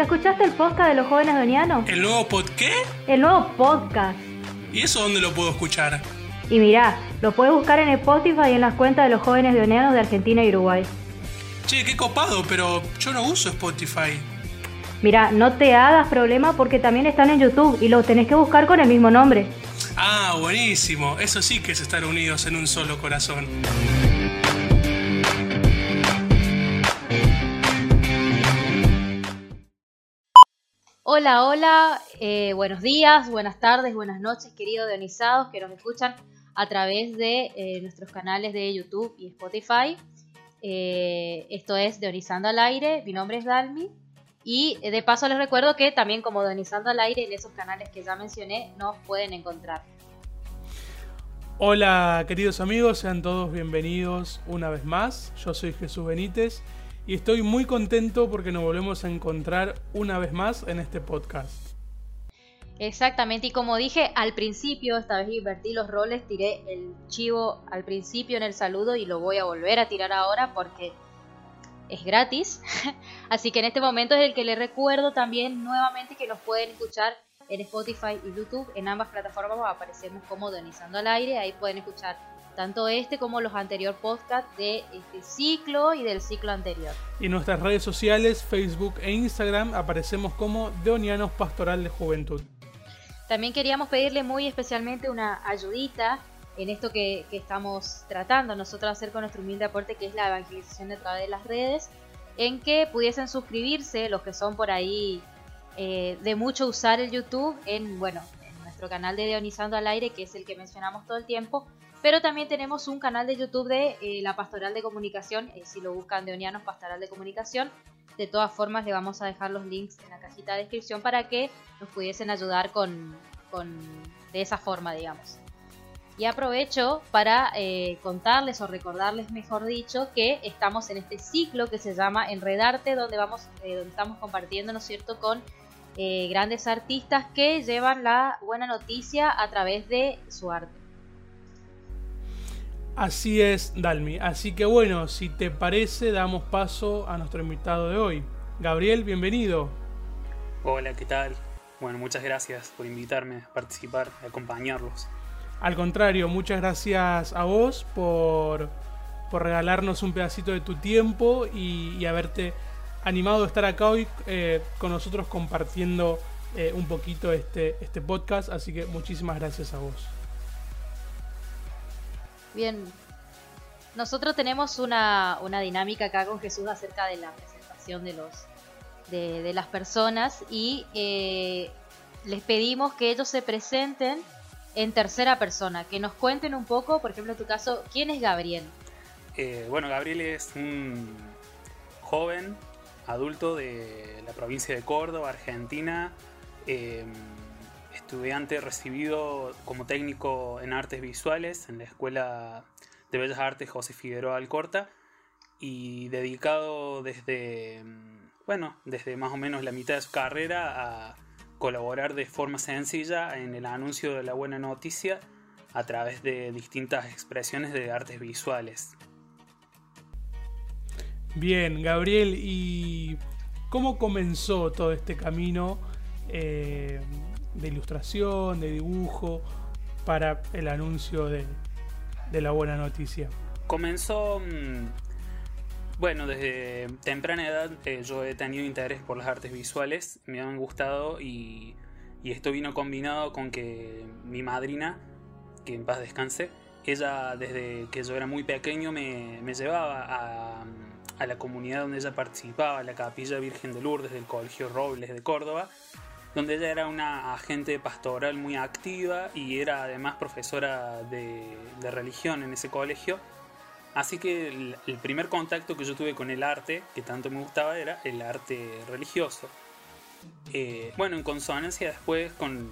¿Ya escuchaste el podcast de los jóvenes donianos? ¿El nuevo pod qué? El nuevo podcast. ¿Y eso dónde lo puedo escuchar? Y mirá, lo puedes buscar en Spotify y en las cuentas de los jóvenes donianos de Argentina y Uruguay. Che, qué copado, pero yo no uso Spotify. Mirá, no te hagas problema porque también están en YouTube y los tenés que buscar con el mismo nombre. Ah, buenísimo. Eso sí que es estar unidos en un solo corazón. Hola, hola, eh, buenos días, buenas tardes, buenas noches, queridos deonizados que nos escuchan a través de eh, nuestros canales de YouTube y Spotify. Eh, esto es Deonizando al Aire, mi nombre es Dalmi. Y de paso les recuerdo que también como Deonizando al Aire en esos canales que ya mencioné nos pueden encontrar. Hola queridos amigos, sean todos bienvenidos una vez más. Yo soy Jesús Benítez y estoy muy contento porque nos volvemos a encontrar una vez más en este podcast. Exactamente, y como dije al principio, esta vez invertí los roles, tiré el chivo al principio en el saludo y lo voy a volver a tirar ahora porque es gratis. Así que en este momento es el que les recuerdo también nuevamente que nos pueden escuchar en Spotify y YouTube. En ambas plataformas aparecemos como Donizando al Aire, ahí pueden escuchar tanto este como los anteriores podcasts de este ciclo y del ciclo anterior. Y en nuestras redes sociales, Facebook e Instagram, aparecemos como Deonianos Pastoral de Juventud. También queríamos pedirle muy especialmente una ayudita en esto que, estamos tratando nosotros hacer con nuestro humilde aporte, que es la evangelización a través de las redes, en que pudiesen suscribirse los que son por ahí eh, de mucho usar el YouTube en, bueno, en nuestro canal de Deonizando al Aire, que es el que mencionamos todo el tiempo, pero también tenemos un canal de YouTube de eh, la Pastoral de Comunicación, eh, si lo buscan Deonianos Pastoral de Comunicación, de todas formas, le vamos a dejar los links en la cajita de descripción para que nos pudiesen ayudar con, de esa forma, digamos. Y aprovecho para eh, contarles o recordarles, mejor dicho, que estamos en este ciclo que se llama Enredarte, donde vamos, donde estamos compartiendo, ¿no es cierto?, con grandes artistas que llevan la buena noticia a través de su arte. Así es, Dalmi. Así que bueno, si te parece, damos paso a nuestro invitado de hoy. Gabriel, bienvenido. Hola, ¿qué tal? Bueno, muchas gracias por invitarme a participar, a acompañarlos. Al contrario, muchas gracias a vos por, regalarnos un pedacito de tu tiempo y, haberte animado a estar acá hoy eh, con nosotros compartiendo eh, un poquito este, este podcast. Así que muchísimas gracias a vos. Bien, nosotros tenemos una, dinámica acá con Jesús acerca de la presentación de los de, las personas y eh, les pedimos que ellos se presenten en tercera persona, que nos cuenten un poco, por ejemplo en tu caso, ¿quién es Gabriel? Eh, bueno, Gabriel es un joven adulto de la provincia de Córdoba, Argentina, eh, estudiante recibido como técnico en artes visuales en la Escuela de Bellas Artes José Figueroa Alcorta y dedicado desde, bueno, desde más o menos la mitad de su carrera a colaborar de forma sencilla en el anuncio de la buena noticia a través de distintas expresiones de artes visuales. Bien, Gabriel, ¿y cómo comenzó todo este camino? Eh, de ilustración, de dibujo, para el anuncio de, la buena noticia? Comenzó, mm, bueno, desde temprana edad eh, yo he tenido interés por las artes visuales, me han gustado y, esto vino combinado con que mi madrina, que en paz descanse, ella desde que yo era muy pequeño me, llevaba a, a, la comunidad donde ella participaba, la Capilla Virgen de Lourdes del Colegio Robles de Córdoba, donde ella era una agente pastoral muy activa y era además profesora de, religión en ese colegio. Así que el, primer contacto que yo tuve con el arte, que tanto me gustaba, era el arte religioso. Eh, bueno, en consonancia después con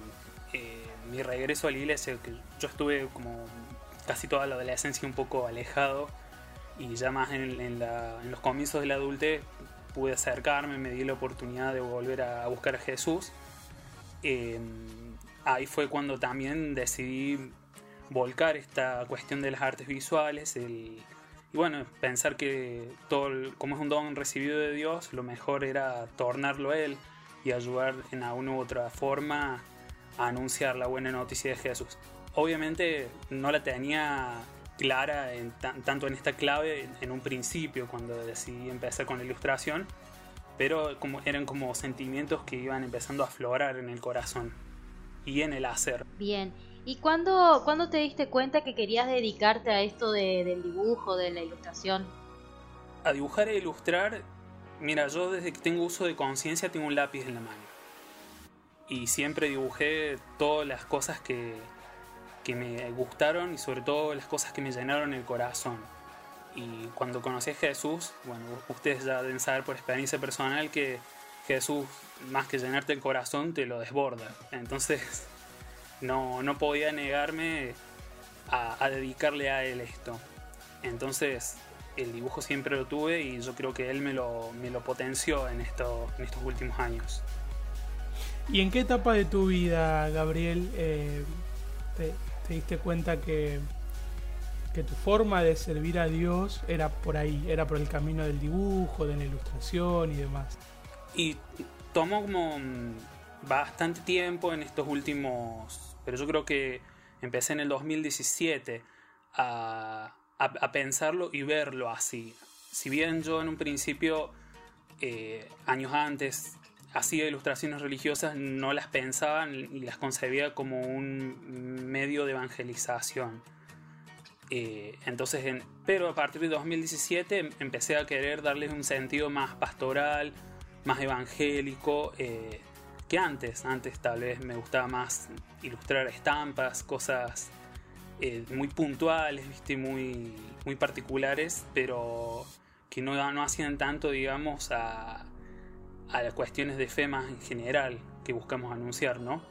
eh, mi regreso a la iglesia, que yo estuve como casi toda la adolescencia un poco alejado y ya más en, en los comienzos de la adultez pude acercarme, me di la oportunidad de volver a buscar a Jesús Em, ahí fue cuando también decidí volcar esta cuestión de las artes visuales y bueno, pensar que como es un don recibido de Dios, lo mejor era tornarlo Él y ayudar en alguna u otra forma a anunciar la buena noticia de Jesús. Obviamente no la tenía clara tanto en esta clave en un principio cuando decidí empezar con la ilustración, pero como, eran como sentimientos que iban empezando a aflorar en el corazón y en el hacer. Bien, ¿y cuándo, te diste cuenta que querías dedicarte a esto del dibujo, de la ilustración? A dibujar e ilustrar, mira, yo desde que tengo uso de conciencia tengo un lápiz en la mano. Y siempre dibujé todas las cosas que, que me gustaron y sobre todo las cosas que me llenaron el corazón. Y cuando conocí a Jesús, bueno, ustedes ya deben saber por experiencia personal que Jesús, más que llenarte el corazón, te lo desborda. Entonces, no, no podía negarme a, dedicarle a él esto. Entonces, el dibujo siempre lo tuve y yo creo que él me lo, me lo potenció en, esto, en estos últimos años. ¿Y en qué etapa de tu vida, Gabriel, eh, te, te diste cuenta que que tu forma de servir a Dios era por ahí, era por el camino del dibujo, de la ilustración y demás. Y tomó como mm, bastante tiempo en estos últimos, pero yo creo que empecé en el 2017 a, a, pensarlo y verlo así. Si bien yo en un principio, eh, años antes, hacía ilustraciones religiosas, no las pensaba y las concebía como un medio de evangelización eh, entonces, pero a partir de 2017 empecé a querer darles un sentido más pastoral, más evangélico eh, que antes. Antes tal vez me gustaba más ilustrar estampas, cosas eh, muy puntuales. Muy, muy particulares, pero que no, no hacían tanto, digamos, a, a las cuestiones de fe más en general que buscamos anunciar, ¿no?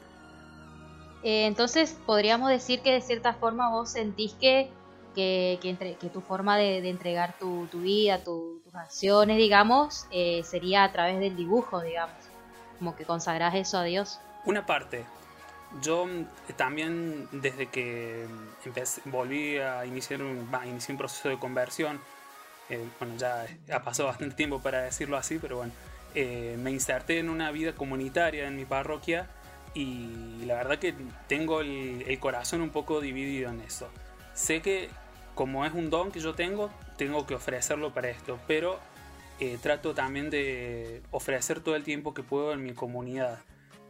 entonces podríamos decir que de cierta forma vos sentís que que, que, tu forma de, entregar tu, vida, tus acciones, digamos, eh, sería a través del dibujo, digamos, como que consagras eso a Dios. Una parte. Yo mm, también desde que volví a iniciar un, un proceso de conversión, eh, bueno, ya ha pasado bastante tiempo para decirlo así, pero bueno, eh, me inserté en una vida comunitaria en mi parroquia y la verdad que tengo el corazón un poco dividido en eso sé que como es un don que yo tengo, tengo que ofrecerlo para esto, pero eh, trato también de ofrecer todo el tiempo que puedo en mi comunidad.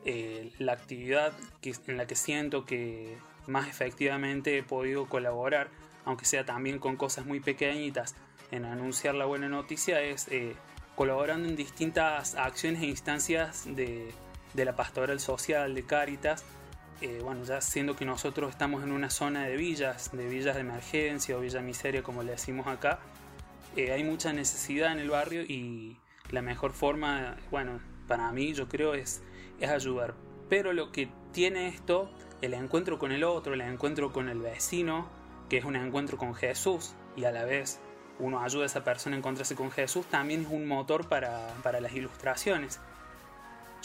Eh, la actividad en la que siento que más efectivamente he podido colaborar, aunque sea también con cosas muy pequeñitas, en anunciar la buena noticia, es eh, colaborando en distintas acciones e instancias de, de la pastoral social, de Cáritas, eh, bueno, ya siendo que nosotros estamos en una zona de villas, de villas de emergencia o villa miseria como le decimos acá, eh, hay mucha necesidad en el barrio y la mejor forma, bueno, para mí yo creo es, es ayudar. Pero lo que tiene esto, el encuentro con el otro, el encuentro con el vecino, que es un encuentro con Jesús y a la vez uno ayuda a esa persona a encontrarse con Jesús, también es un motor para, para las ilustraciones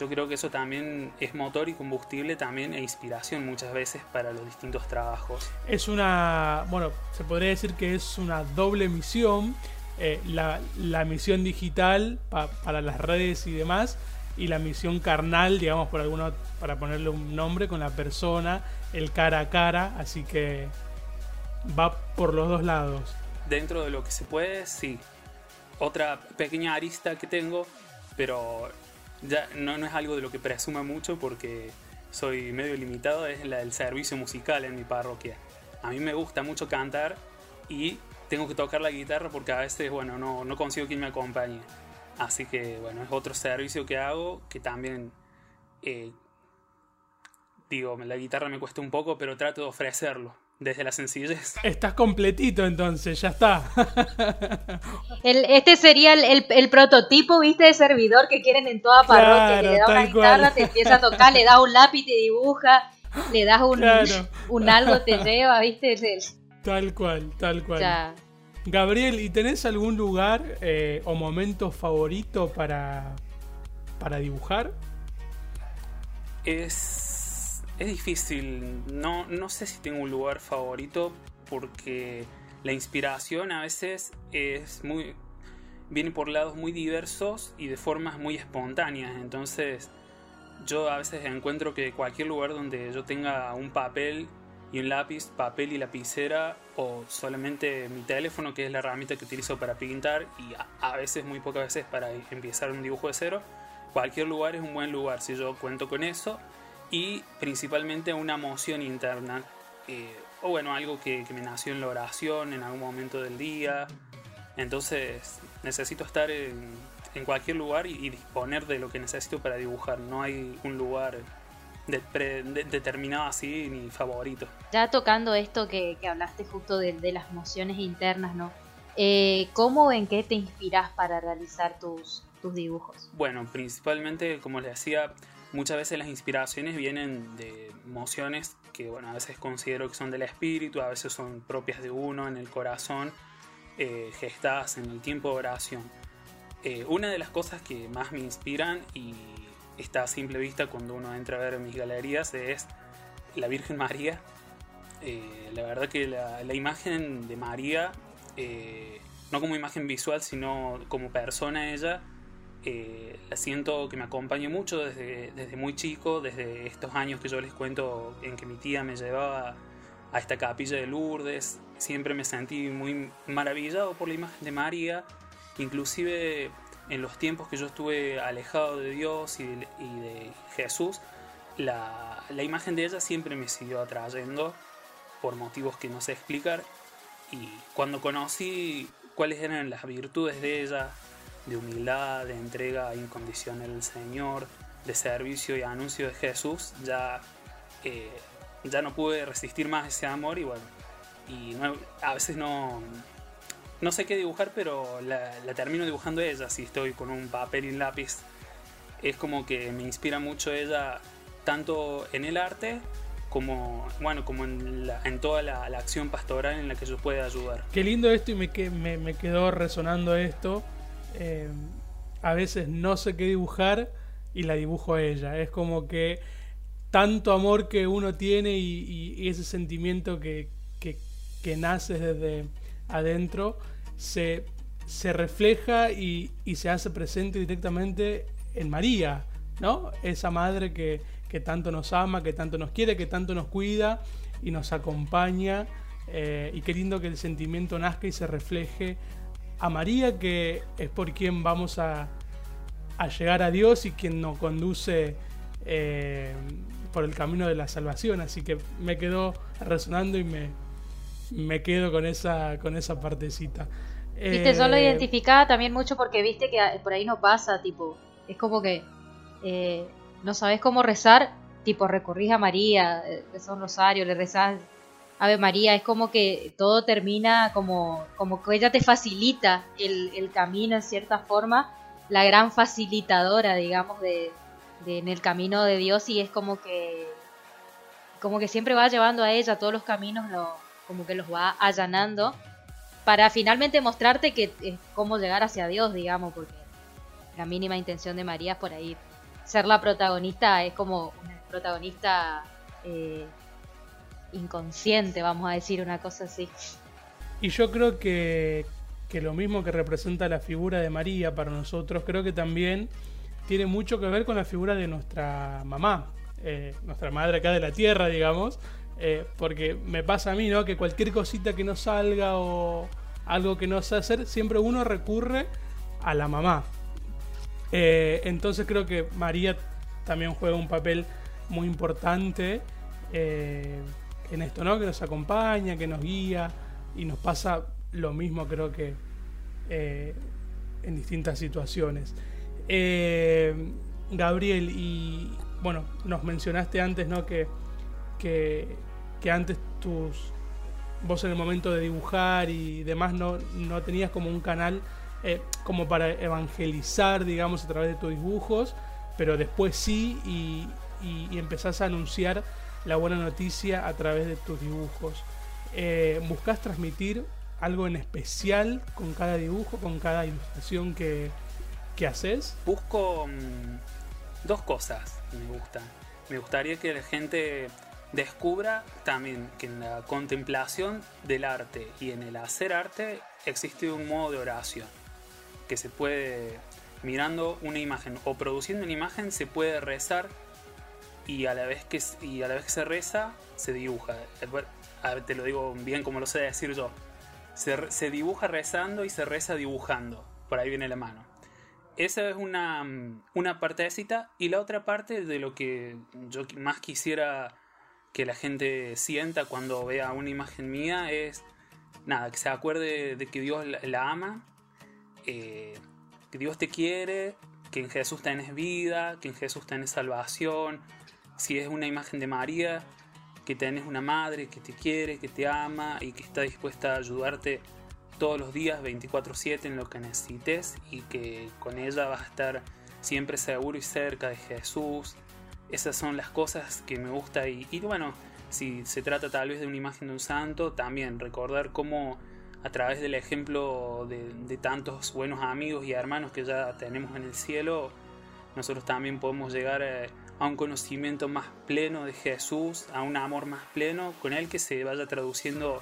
yo creo que eso también es motor y combustible también e inspiración muchas veces para los distintos trabajos. Es una, bueno, se podría decir que es una doble misión, eh, la, misión digital para las redes y demás, y la misión carnal, digamos, por alguna, para ponerle un nombre con la persona, el cara a cara, así que va por los dos lados. Dentro de lo que se puede, sí. Otra pequeña arista que tengo, pero ya no, no es algo de lo que presuma mucho porque soy medio limitado, es la del servicio musical en mi parroquia. A mí me gusta mucho cantar y tengo que tocar la guitarra porque a veces, bueno, no, no consigo quien me acompañe. Así que, bueno, es otro servicio que hago que también, eh, digo, la guitarra me cuesta un poco, pero trato de ofrecerlo desde la sencillez. Estás completito entonces, ya está. este sería el, prototipo, viste, de servidor que quieren en toda parroquia. le da una guitarra, te empieza a tocar, le da un lápiz, te dibuja, le das un, un algo, te lleva, viste. Tal cual, tal cual. Gabriel, ¿y tenés algún lugar eh, o momento favorito para, para dibujar? Es es difícil, no, no sé si tengo un lugar favorito porque la inspiración a veces es muy viene por lados muy diversos y de formas muy espontáneas, entonces yo a veces encuentro que cualquier lugar donde yo tenga un papel y un lápiz, papel y lapicera o solamente mi teléfono que es la herramienta que utilizo para pintar y a, veces muy pocas veces para empezar un dibujo de cero, cualquier lugar es un buen lugar. Si yo cuento con eso y principalmente una emoción interna eh, o bueno algo que, me nació en la oración en algún momento del día entonces necesito estar en, en cualquier lugar y, disponer de lo que necesito para dibujar no hay un lugar determinado así ni favorito. Ya tocando esto que, hablaste justo de, las emociones internas, ¿no? Eh, ¿Cómo en qué te inspiras para realizar tus, tus dibujos? Bueno, principalmente, como les decía, muchas veces las inspiraciones vienen de emociones que, bueno, a veces considero que son del espíritu, a veces son propias de uno, en el corazón, eh, gestadas en el tiempo de oración. Eh, una de las cosas que más me inspiran y está a simple vista cuando uno entra a ver mis galerías es la Virgen María. Eh, la verdad que la, imagen de María, eh, no como imagen visual, sino como persona ella, eh, la siento que me acompaña mucho desde, desde muy chico, desde estos años que yo les cuento en que mi tía me llevaba a esta capilla de Lourdes. Siempre me sentí muy maravillado por la imagen de María, inclusive en los tiempos que yo estuve alejado de Dios y de, Jesús, la, imagen de ella siempre me siguió atrayendo por motivos que no sé explicar. Y cuando conocí cuáles eran las virtudes de ella, de humildad, de entrega incondicional al Señor, de servicio y anuncio de Jesús, ya, eh, ya no pude resistir más ese amor y bueno, y a veces no, no sé qué dibujar, pero la, termino dibujando ella si estoy con un papel y un lápiz. Es como que me inspira mucho ella, tanto en el arte como, bueno, como en, en toda la, acción pastoral en la que yo pueda ayudar. Qué lindo esto y me, me, me quedó resonando esto. Eh, a veces no sé qué dibujar y la dibujo a ella. Es como que tanto amor que uno tiene y, ese sentimiento que, que, que nace desde adentro se, se refleja y, se hace presente directamente en María, ¿no? Esa madre que, tanto nos ama, que tanto nos quiere, que tanto nos cuida y nos acompaña. Eh, y qué lindo que el sentimiento nazca y se refleje a María, que es por quien vamos a, llegar a Dios y quien nos conduce eh, por el camino de la salvación. Así que me quedó resonando y me, me quedo con esa, con esa partecita. Viste, yo lo eh, identificaba también mucho porque viste que por ahí no pasa, tipo, es como que eh, no sabes cómo rezar, tipo, recurrís a María, eh, rezás un rosario, le rezás Ave María, es como que todo termina como, como que ella te facilita el, el camino en cierta forma, la gran facilitadora, digamos, de, de, en el camino de Dios y es como que como que siempre va llevando a ella todos los caminos, lo, como que los va allanando para finalmente mostrarte que es cómo llegar hacia Dios, digamos, porque la mínima intención de María es por ahí ser la protagonista, es como una protagonista eh, inconsciente, vamos a decir una cosa así. Y yo creo que, que lo mismo que representa la figura de María para nosotros, creo que también tiene mucho que ver con la figura de nuestra mamá, eh, nuestra madre acá de la tierra, digamos, eh, porque me pasa a mí, ¿no? Que cualquier cosita que no salga o algo que no sé hacer, siempre uno recurre a la mamá. Eh, entonces creo que María también juega un papel muy importante en esto, ¿no? Que nos acompaña, que nos guía y nos pasa lo mismo, creo que en distintas situaciones. Gabriel, y bueno, nos mencionaste antes, ¿no? Que que, antes tus vos en el momento de dibujar y demás no, no tenías como un canal eh, como para evangelizar, digamos, a través de tus dibujos, pero después sí y, y, empezás a anunciar la buena noticia a través de tus dibujos. Eh, ¿Buscas transmitir algo en especial con cada dibujo, con cada ilustración que, que haces? Busco mm, dos cosas me gustan. Me gustaría que la gente descubra también que en la contemplación del arte y en el hacer arte existe un modo de oración que se puede mirando una imagen o produciendo una imagen se puede rezar y a la vez que, y a la vez que se reza, se dibuja. te lo digo bien como lo sé decir yo. Se, se dibuja rezando y se reza dibujando. Por ahí viene la mano. Esa es una, una partecita. Y la otra parte de lo que yo más quisiera que la gente sienta cuando vea una imagen mía es, nada, que se acuerde de que Dios la, ama, eh, que Dios te quiere, que en Jesús tenés vida, que en Jesús tenés salvación. Si es una imagen de María, que tenés una madre que te quiere, que te ama y que está dispuesta a ayudarte todos los días 24/7 en lo que necesites y que con ella vas a estar siempre seguro y cerca de Jesús. Esas son las cosas que me gusta y, bueno, si se trata tal vez de una imagen de un santo, también recordar cómo a través del ejemplo de, tantos buenos amigos y hermanos que ya tenemos en el cielo, nosotros también podemos llegar a, a un conocimiento más pleno de Jesús, a un amor más pleno con él que se vaya traduciendo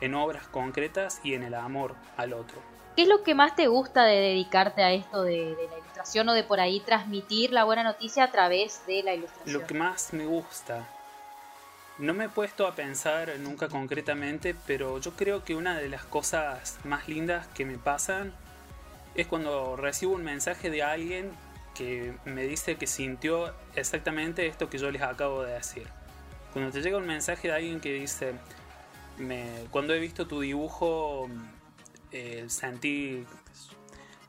en obras concretas y en el amor al otro. ¿Qué es lo que más te gusta de dedicarte a esto de, la ilustración o de por ahí transmitir la buena noticia a través de la ilustración? Lo que más me gusta. No me he puesto a pensar nunca concretamente, pero yo creo que una de las cosas más lindas que me pasan es cuando recibo un mensaje de alguien que me dice que sintió exactamente esto que yo les acabo de decir. Cuando te llega un mensaje de alguien que dice, cuando he visto tu dibujo, eh, sentí,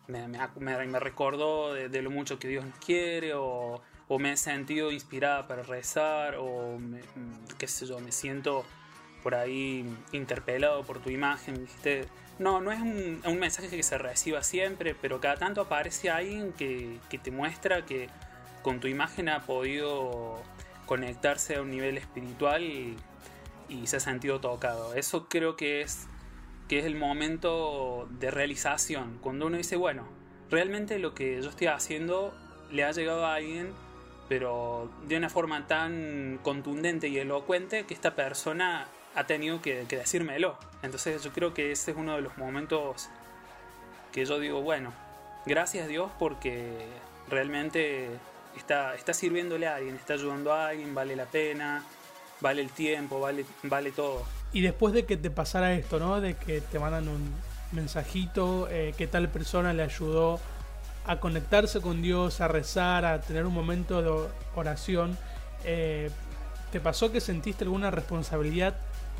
me, me, recordó de, lo mucho que Dios nos quiere, o, me he sentido inspirada para rezar, o qué sé yo, me siento por ahí interpelado por tu imagen. No, no es un, mensaje que se reciba siempre, pero cada tanto aparece alguien que, te muestra que con tu imagen ha podido conectarse a un nivel espiritual y, y se ha sentido tocado. Eso creo que es, que es el momento de realización, cuando uno dice, bueno, realmente lo que yo estoy haciendo le ha llegado a alguien, pero de una forma tan contundente y elocuente que esta persona ha tenido que, decírmelo. Entonces yo creo que ese es uno de los momentos que yo digo, bueno, gracias Dios porque realmente está, está sirviéndole a alguien, está ayudando a alguien, vale la pena vale el tiempo, vale, vale todo. Y después de que te pasara esto, ¿no? De que te mandan un mensajito, eh, que tal persona le ayudó a conectarse con Dios, a rezar, a tener un momento de oración, eh, ¿te pasó que sentiste alguna responsabilidad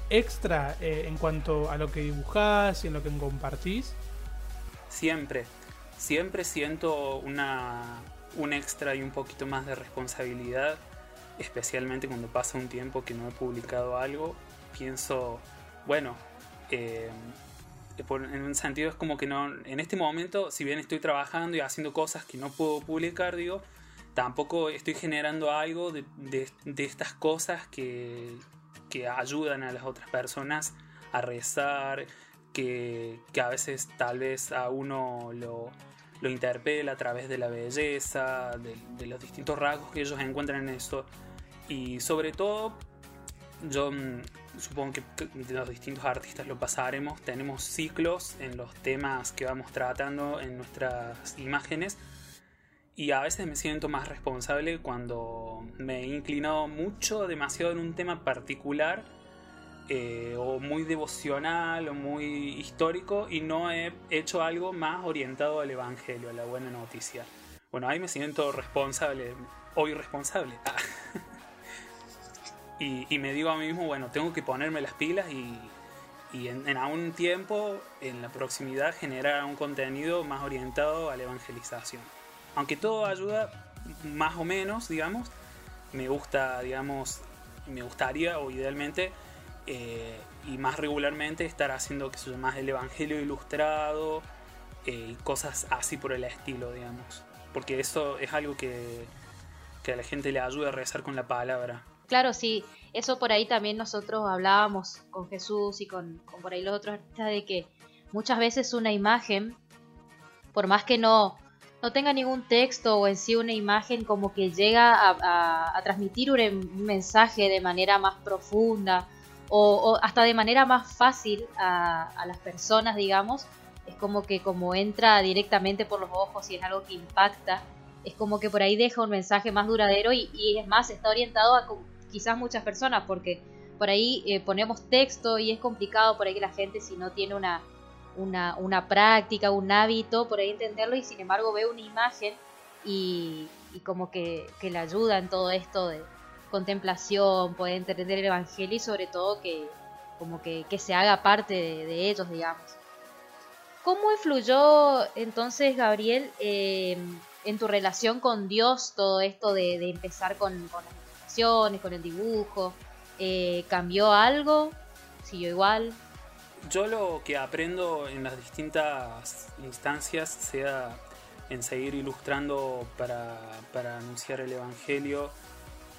extra eh, en cuanto a lo que dibujás y en lo que compartís? Siempre, siempre siento una, un extra y un poquito más de responsabilidad especialmente cuando pasa un tiempo que no he publicado algo, pienso, bueno, eh, en un sentido es como que no, en este momento, si bien estoy trabajando y haciendo cosas que no puedo publicar, digo, tampoco estoy generando algo de, estas cosas que, que, ayudan a las otras personas a rezar, que, que a veces tal vez a uno lo, lo interpela a través de la belleza, de, de, los distintos rasgos que ellos encuentran en esto. Y sobre todo, yo mm, supongo que los distintos artistas lo pasaremos, tenemos ciclos en los temas que vamos tratando en nuestras imágenes. Y a veces me siento más responsable cuando me he inclinado mucho, demasiado en un tema particular, eh, o muy devocional, o muy histórico, y no he hecho algo más orientado al Evangelio, a la buena noticia. Bueno, ahí me siento responsable, hoy responsable. Y, me digo a mí mismo, bueno, tengo que ponerme las pilas y, en, en algún tiempo, en la proximidad, generar un contenido más orientado a la evangelización. Aunque todo ayuda más o menos, digamos, me gusta, digamos, me gustaría o idealmente eh, y más regularmente estar haciendo que se más el evangelio ilustrado eh, y cosas así por el estilo, digamos. Porque eso es algo que, que a la gente le ayuda a rezar con la palabra. Claro, sí, eso por ahí también nosotros hablábamos con Jesús y con, por ahí los otros artistas de que muchas veces una imagen, por más que no, no tenga ningún texto o en sí una imagen como que llega a, transmitir un, mensaje de manera más profunda o, hasta de manera más fácil a, a, las personas, digamos, es como que como entra directamente por los ojos y es algo que impacta es como que por ahí deja un mensaje más duradero y, y es más, está orientado a quizás muchas personas, porque por ahí eh, ponemos texto y es complicado por ahí que la gente si no tiene una, una, una práctica, un hábito, por ahí entenderlo y sin embargo ve una imagen y, y como que, que le ayuda en todo esto de contemplación, poder entender el Evangelio y sobre todo que como que, que se haga parte de, ellos, digamos. ¿Cómo influyó entonces, Gabriel, eh, en tu relación con Dios todo esto de, de empezar con, con las ilustraciones, con el dibujo? Eh, ¿Cambió algo? ¿Siguió igual? Yo lo que aprendo en las distintas instancias, sea en seguir ilustrando para, para anunciar el Evangelio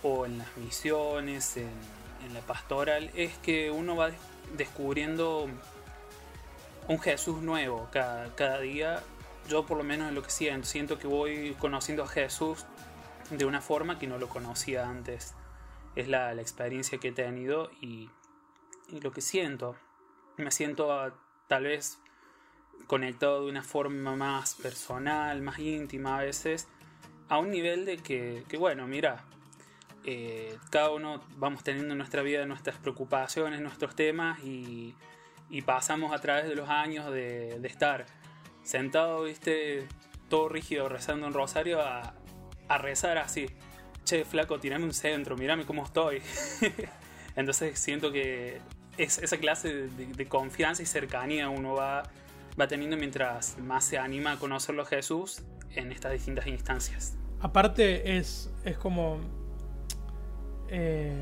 o en las misiones, en, en la pastoral, es que uno va descubriendo un Jesús nuevo cada, cada día. Yo por lo menos en lo que siento, siento que voy conociendo a Jesús de una forma que no lo conocía antes es la, experiencia que he tenido y, lo que siento. Me siento tal vez conectado de una forma más personal, más íntima a veces, a un nivel de que, bueno, mira, eh, cada uno vamos teniendo en nuestra vida nuestras preocupaciones, nuestros temas y, pasamos a través de los años de, estar sentado, viste, todo rígido rezando en rosario a, a rezar así che, flaco, tirame un centro, mirame cómo estoy. Entonces siento que es esa clase de, confianza y cercanía uno va, va teniendo mientras más se anima a conocerlo Jesús en estas distintas instancias. Aparte es, es como... Eh,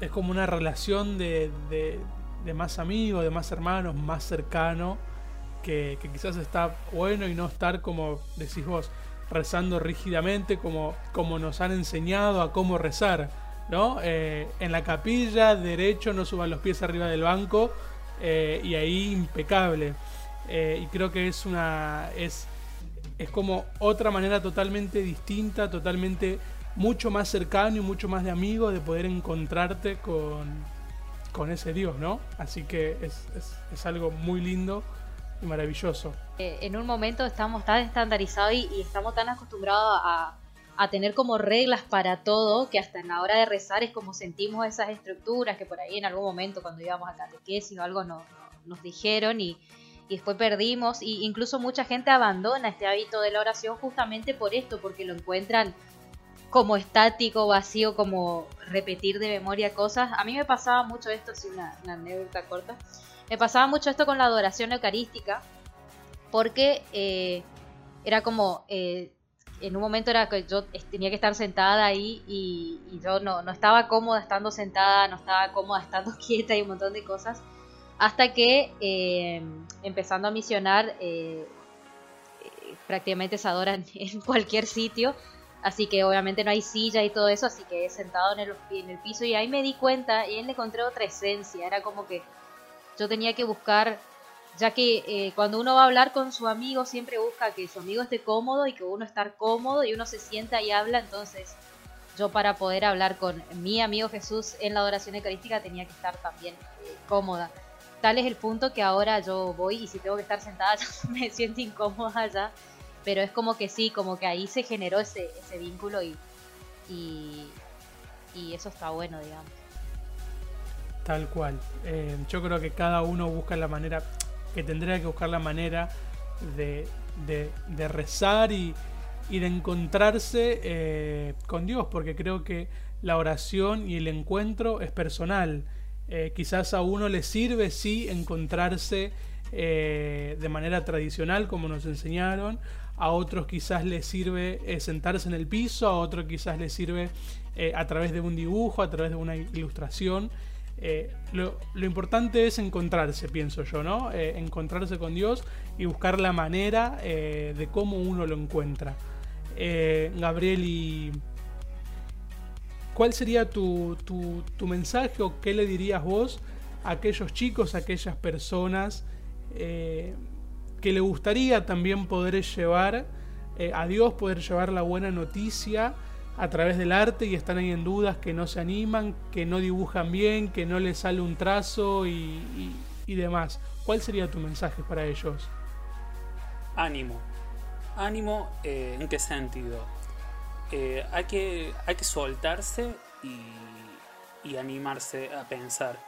es como una relación de, de, más amigos, de más hermanos, más cercano, que, que quizás está bueno y no estar como decís vos rezando rígidamente como, como nos han enseñado a cómo rezar. Eh, en la capilla, derecho, no suban los pies arriba del banco eh, y ahí impecable. Eh, y creo que es una. Es, es como otra manera totalmente distinta, totalmente mucho más cercano y mucho más de amigo de poder encontrarte con, con ese Dios, ¿no? Así que es, es, es algo muy lindo maravilloso. Eh, en un momento estamos tan estandarizados y, estamos tan acostumbrados a, tener como reglas para todo que hasta en la hora de rezar es como sentimos esas estructuras que por ahí en algún momento cuando íbamos a catequesis o algo nos dijeron y, después perdimos. Y incluso mucha gente abandona este hábito de la oración justamente por esto, porque lo encuentran como estático, vacío, como repetir de memoria cosas. A mí me pasaba mucho esto, así una, una anécdota corta. Me pasaba mucho esto con la adoración eucarística, porque eh, era como, eh, en un momento era que yo tenía que estar sentada ahí y, yo no, no, estaba cómoda estando sentada, no estaba cómoda estando quieta y un montón de cosas, hasta que eh, empezando a misionar, prácticamente se adoran en cualquier sitio. Así que obviamente no hay silla y todo eso, así que he sentado en el, en el piso y ahí me di cuenta y él le encontré otra esencia. Era como que yo tenía que buscar, ya que eh, cuando uno va a hablar con su amigo siempre busca que su amigo esté cómodo y que uno estar cómodo y uno se sienta y habla, entonces yo para poder hablar con mi amigo Jesús en la adoración eucarística tenía que estar también eh, cómoda. Tal es el punto que ahora yo voy y si tengo que estar sentada me siento incómoda ya, pero es como que sí, como que ahí se generó ese, ese vínculo y, y eso está bueno, digamos. Tal cual. Eh, yo creo que cada uno busca la manera, que tendría que buscar la manera de, rezar y, de encontrarse eh, con Dios, porque creo que la oración y el encuentro es personal. Eh, quizás a uno le sirve, sí, encontrarse de manera tradicional, como nos enseñaron. A otros quizás les sirve sentarse en el piso, a otros quizás les sirve a través de un dibujo, a través de una ilustración. Eh, lo, importante es encontrarse, pienso yo, ¿no? Eh, encontrarse con Dios y buscar la manera eh, de cómo uno lo encuentra. Gabriel, y ¿cuál sería tu, tu, mensaje o qué le dirías vos a aquellos chicos, a aquellas personas que le gustaría también poder llevar a Dios, poder llevar la buena noticia? A través del arte y están ahí en dudas, que no se animan, que no dibujan bien, que no les sale un trazo y, demás. ¿Cuál sería tu mensaje para ellos? Ánimo. Ánimo, eh, ¿en qué sentido? Eh, hay, que, hay que soltarse y, y animarse a pensar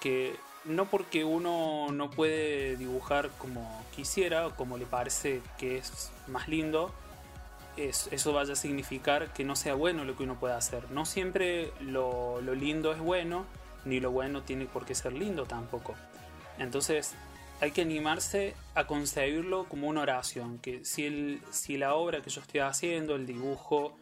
que no porque uno no puede dibujar como quisiera o como le parece que es más lindo, eso vaya a significar que no sea bueno lo que uno pueda hacer. No siempre lo, lindo es bueno, ni lo bueno tiene por qué ser lindo tampoco. Entonces hay que animarse a concebirlo como una oración, que si, el, si la obra que yo estoy haciendo, el dibujo,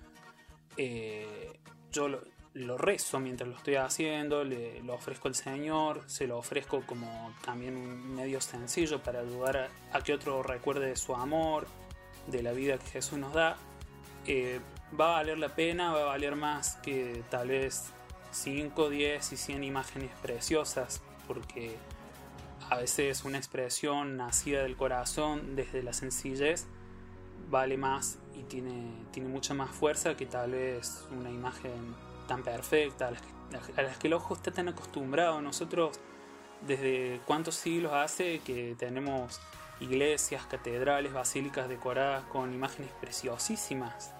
eh, yo lo, rezo mientras lo estoy haciendo, le, lo ofrezco al Señor, se lo ofrezco como también un medio sencillo para ayudar a, que otro recuerde de su amor, de la vida que Jesús nos da, eh, va a valer la pena, va a valer más que tal vez 5, 10 y 100 imágenes preciosas, porque a veces una expresión nacida del corazón, desde la sencillez, vale más y tiene, tiene mucha más fuerza que tal vez una imagen tan perfecta, a las que, a las que el ojo está tan acostumbrado. Nosotros, desde cuántos siglos hace que tenemos iglesias, catedrales, basílicas decoradas con imágenes preciosísimas,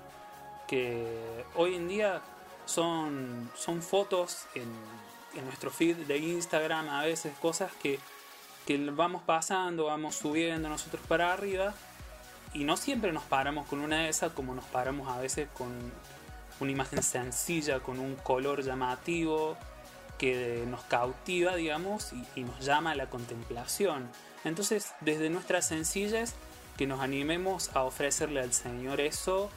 que hoy en día son, son fotos en, en nuestro feed de Instagram, a veces cosas que, que vamos pasando, vamos subiendo nosotros para arriba, y no siempre nos paramos con una de esas como nos paramos a veces con una imagen sencilla, con un color llamativo, que nos cautiva, digamos, y, y nos llama a la contemplación. Entonces, desde nuestras sencillas, que nos animemos a ofrecerle al Señor eso,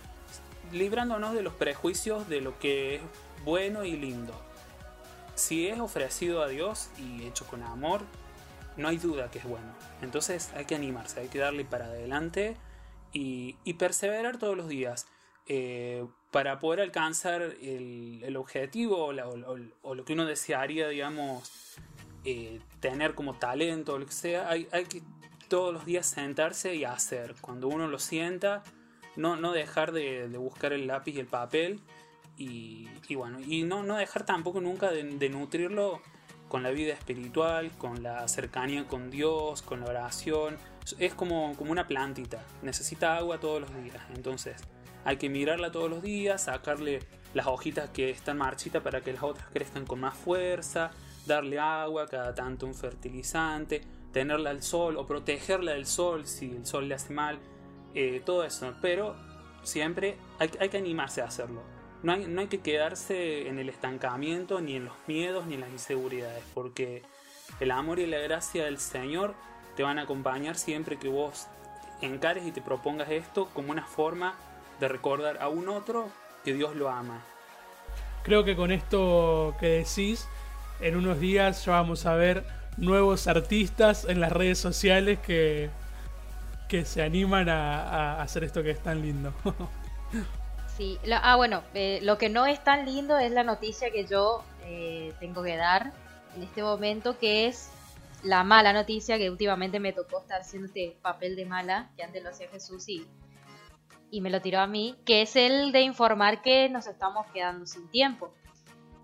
librándonos de los prejuicios de lo que es bueno y lindo. Si es ofrecido a Dios y hecho con amor, no hay duda que es bueno. Entonces hay que animarse, hay que darle para adelante y, perseverar todos los días. Eh, para poder alcanzar el, objetivo o, o, lo que uno desearía, digamos, eh, tener como talento o lo que sea, hay, que todos los días sentarse y hacer. Cuando uno lo sienta, no, no dejar de, buscar el lápiz y el papel y, y bueno, y no, no, dejar tampoco nunca de, de, nutrirlo con la vida espiritual, con la cercanía con Dios, con la oración. Es como, como una plantita, necesita agua todos los días. Entonces, hay que mirarla todos los días, sacarle las hojitas que están marchitas para que las otras crezcan con más fuerza, darle agua, cada tanto un fertilizante, tenerla al sol o protegerla del sol si el sol le hace mal, eh, todo eso. Pero siempre hay, que animarse a hacerlo. No hay, no hay que quedarse en el estancamiento, ni en los miedos, ni en las inseguridades, porque el amor y la gracia del Señor te van a acompañar siempre que vos encares y te propongas esto como una forma de recordar a un otro que Dios lo ama. Creo que con esto que decís, en unos días ya vamos a ver nuevos artistas en las redes sociales que, que se animan a, hacer esto que es tan lindo. sí, lo, ah, bueno, eh, lo que no es tan lindo es la noticia que yo eh, tengo que dar en este momento, que es la mala noticia que últimamente me tocó estar haciendo este papel de mala, que antes lo hacía Jesús y, y me lo tiró a mí, que es el de informar que nos estamos quedando sin tiempo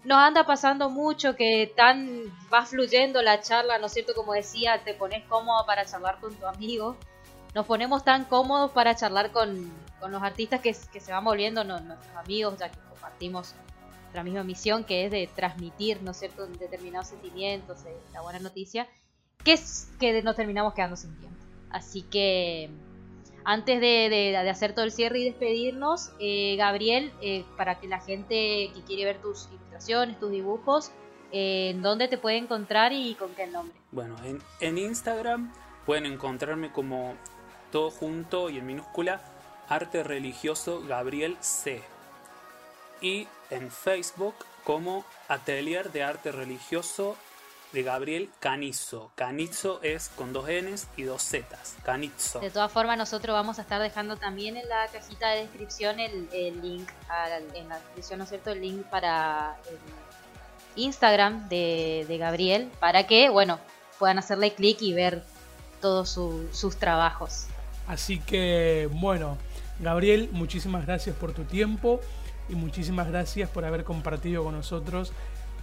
nos anda pasando mucho que tan va fluyendo la charla, ¿no es cierto? Como decía, te pones cómodo para charlar con tu amigo. Nos ponemos tan cómodos para charlar con, con los artistas que, se van volviendo nuestros amigos, ya que compartimos la misma misión, que es de transmitir, ¿no es cierto?, determinados sentimientos, la buena noticia, que es que nos terminamos quedando sin tiempo. Así que antes de, hacer todo el cierre y despedirnos, eh, Gabriel, eh, para que la gente que quiere ver tus ilustraciones, tus dibujos, eh, ¿en dónde te puede encontrar y con qué nombre? Bueno, en, en, Instagram pueden encontrarme como todo junto y en minúscula, Arte Religioso Gabriel C. Y en Facebook como Atelier de Arte Religioso de Gabriel Canizo. Canizo es con dos Ns y dos Zs. Canizo. De todas formas, nosotros vamos a estar dejando también en la cajita de descripción el, el link, a, en la descripción, ¿no es cierto? El link para el Instagram de, de Gabriel, para que, bueno, puedan hacerle clic y ver todos su, sus trabajos. Así que, bueno, Gabriel, muchísimas gracias por tu tiempo y muchísimas gracias por haber compartido con nosotros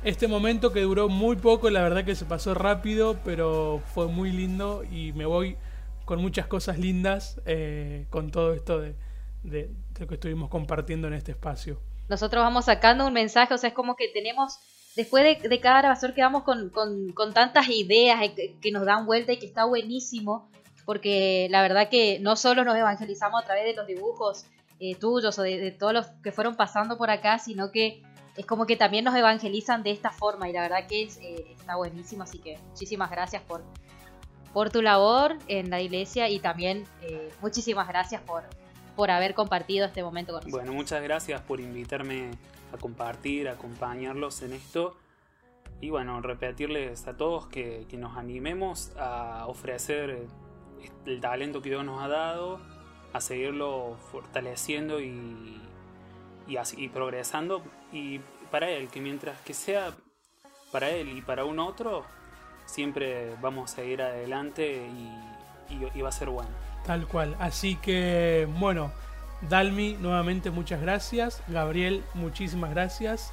este momento que duró muy poco, la verdad que se pasó rápido, pero fue muy lindo y me voy con muchas cosas lindas eh, con todo esto de, de, lo que estuvimos compartiendo en este espacio. Nosotros vamos sacando un mensaje, o sea, es como que tenemos, después de, cada grabador quedamos con, con, con tantas ideas que, que nos dan vuelta y que está buenísimo, porque la verdad que no solo nos evangelizamos a través de los dibujos eh, tuyos o de, de, todos los que fueron pasando por acá, sino que es como que también nos evangelizan de esta forma y la verdad que es, eh, está buenísimo, así que muchísimas gracias por, por tu labor en la iglesia y también eh, muchísimas gracias por, por haber compartido este momento con nosotros. Bueno, muchas gracias por invitarme a compartir, a acompañarlos en esto. Y bueno, repetirles a todos que, que nos animemos a ofrecer el talento que Dios nos ha dado, a seguirlo fortaleciendo y, y, así, y progresando. Y para Él, que mientras que sea para Él y para un otro, siempre vamos a seguir adelante y, va a ser bueno. Tal cual. Así que, bueno, Dalmi, nuevamente muchas gracias. Gabriel, muchísimas gracias.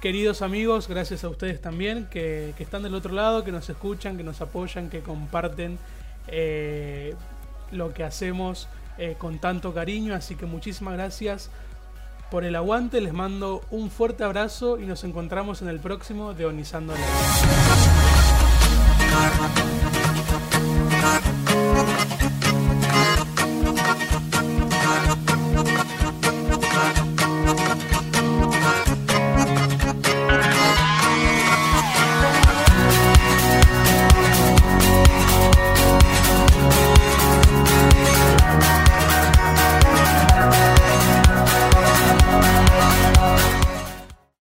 Queridos amigos, gracias a ustedes también que, que están del otro lado, que nos escuchan, que nos apoyan, que comparten eh, lo que hacemos eh, con tanto cariño. Así que muchísimas gracias por el aguante. Les mando un fuerte abrazo y nos encontramos en el próximo de Onizando la